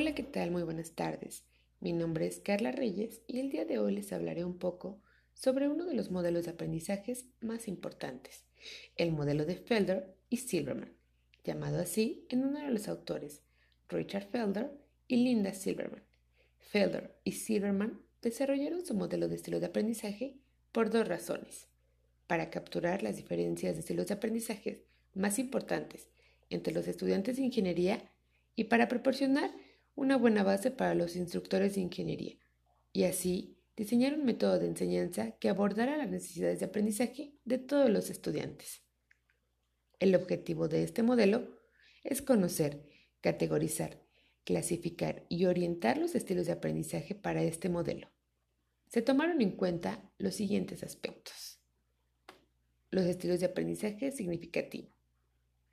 Hola, ¿qué tal? Muy buenas tardes. Mi nombre es Carla Reyes y el día de hoy les hablaré un poco sobre uno de los modelos de aprendizajes más importantes, el modelo de Felder y Silverman, llamado así en uno de los autores, Richard Felder y Linda Silverman. Felder y Silverman desarrollaron su modelo de estilo de aprendizaje por dos razones. Para capturar las diferencias de estilos de aprendizaje más importantes entre los estudiantes de ingeniería y para proporcionar una buena base para los instructores de ingeniería, y así diseñar un método de enseñanza que abordara las necesidades de aprendizaje de todos los estudiantes. El objetivo de este modelo es conocer, categorizar, clasificar y orientar los estilos de aprendizaje para este modelo. Se tomaron en cuenta los siguientes aspectos. Los estilos de aprendizaje significativo.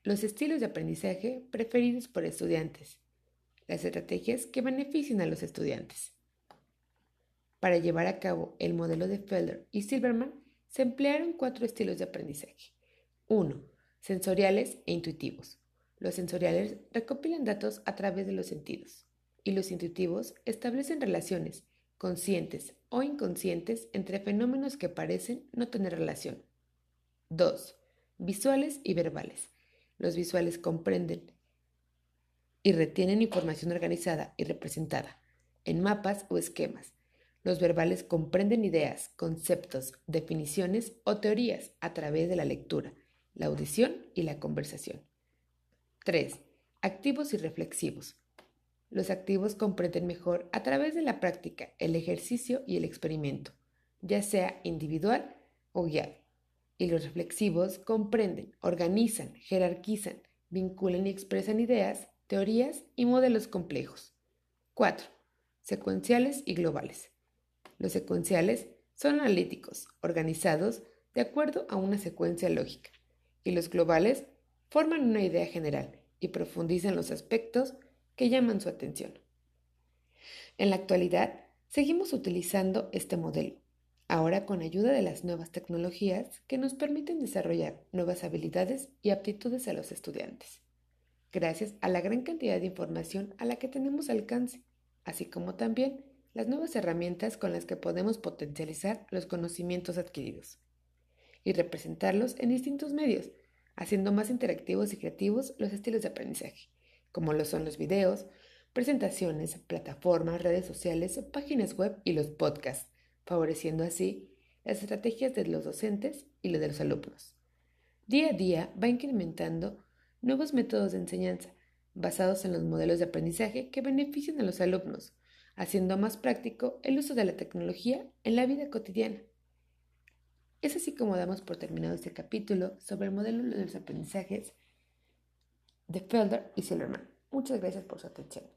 Los estilos de aprendizaje preferidos por estudiantes. Las estrategias que benefician a los estudiantes. Para llevar a cabo el modelo de Felder y Silverman, se emplearon cuatro estilos de aprendizaje. 1. Sensoriales e intuitivos. Los sensoriales recopilan datos a través de los sentidos y los intuitivos establecen relaciones conscientes o inconscientes entre fenómenos que parecen no tener relación. 2. Visuales y verbales. Los visuales comprenden y retienen información organizada y representada en mapas o esquemas. Los verbales comprenden ideas, conceptos, definiciones o teorías a través de la lectura, la audición y la conversación. 3. Activos y reflexivos. Los activos comprenden mejor a través de la práctica, el ejercicio y el experimento, ya sea individual o guiado. Y los reflexivos comprenden, organizan, jerarquizan, vinculan y expresan ideas, teorías y modelos complejos. 4. Secuenciales y globales. Los secuenciales son analíticos, organizados de acuerdo a una secuencia lógica, y los globales forman una idea general y profundizan los aspectos que llaman su atención. En la actualidad, seguimos utilizando este modelo, ahora con ayuda de las nuevas tecnologías que nos permiten desarrollar nuevas habilidades y aptitudes a los estudiantes, gracias a la gran cantidad de información a la que tenemos alcance, así como también las nuevas herramientas con las que podemos potencializar los conocimientos adquiridos y representarlos en distintos medios, haciendo más interactivos y creativos los estilos de aprendizaje, como lo son los videos, presentaciones, plataformas, redes sociales, páginas web y los podcasts, favoreciendo así las estrategias de los docentes y los de los alumnos. Día a día va incrementando nuevos métodos de enseñanza basados en los modelos de aprendizaje que benefician a los alumnos, haciendo más práctico el uso de la tecnología en la vida cotidiana. Es así como damos por terminado este capítulo sobre el modelo de los aprendizajes de Felder y Silverman. Muchas gracias por su atención.